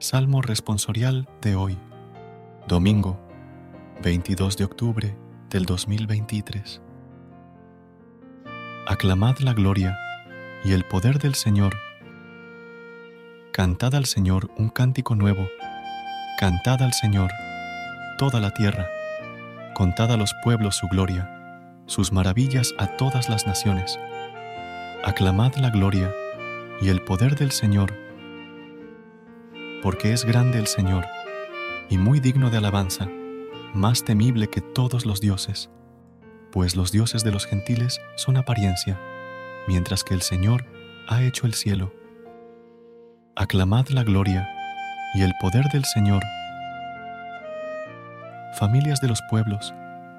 Salmo responsorial de hoy, domingo 22 de octubre del 2023. Aclamad la gloria y el poder del Señor. Cantad al Señor un cántico nuevo. Cantad al Señor toda la tierra. Contad a los pueblos su gloria, sus maravillas a todas las naciones. Aclamad la gloria y el poder del Señor porque es grande el Señor, y muy digno de alabanza, más temible que todos los dioses, pues los dioses de los gentiles son apariencia, mientras que el Señor ha hecho el cielo. Aclamad la gloria y el poder del Señor. Familias de los pueblos,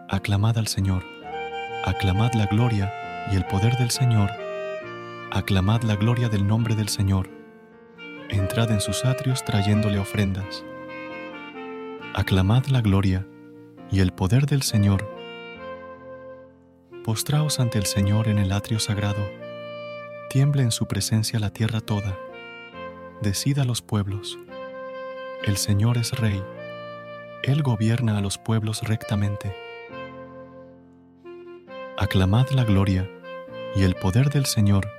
aclamad al Señor, aclamad la gloria y el poder del Señor, aclamad la gloria del nombre del Señor entrad en sus atrios trayéndole ofrendas. Aclamad la gloria y el poder del Señor. Postraos ante el Señor en el atrio sagrado. Tiemble en su presencia la tierra toda. Decida los pueblos. El Señor es Rey. Él gobierna a los pueblos rectamente. Aclamad la gloria y el poder del Señor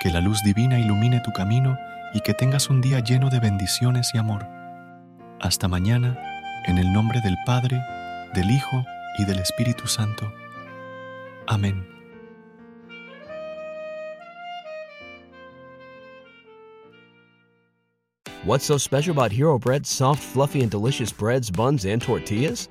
Que la luz divina ilumine tu camino y que tengas un día lleno de bendiciones y amor. Hasta mañana, en el nombre del Padre, del Hijo y del Espíritu Santo. Amén. What's so special about Hero Bread's soft, fluffy, and delicious breads, buns, and tortillas?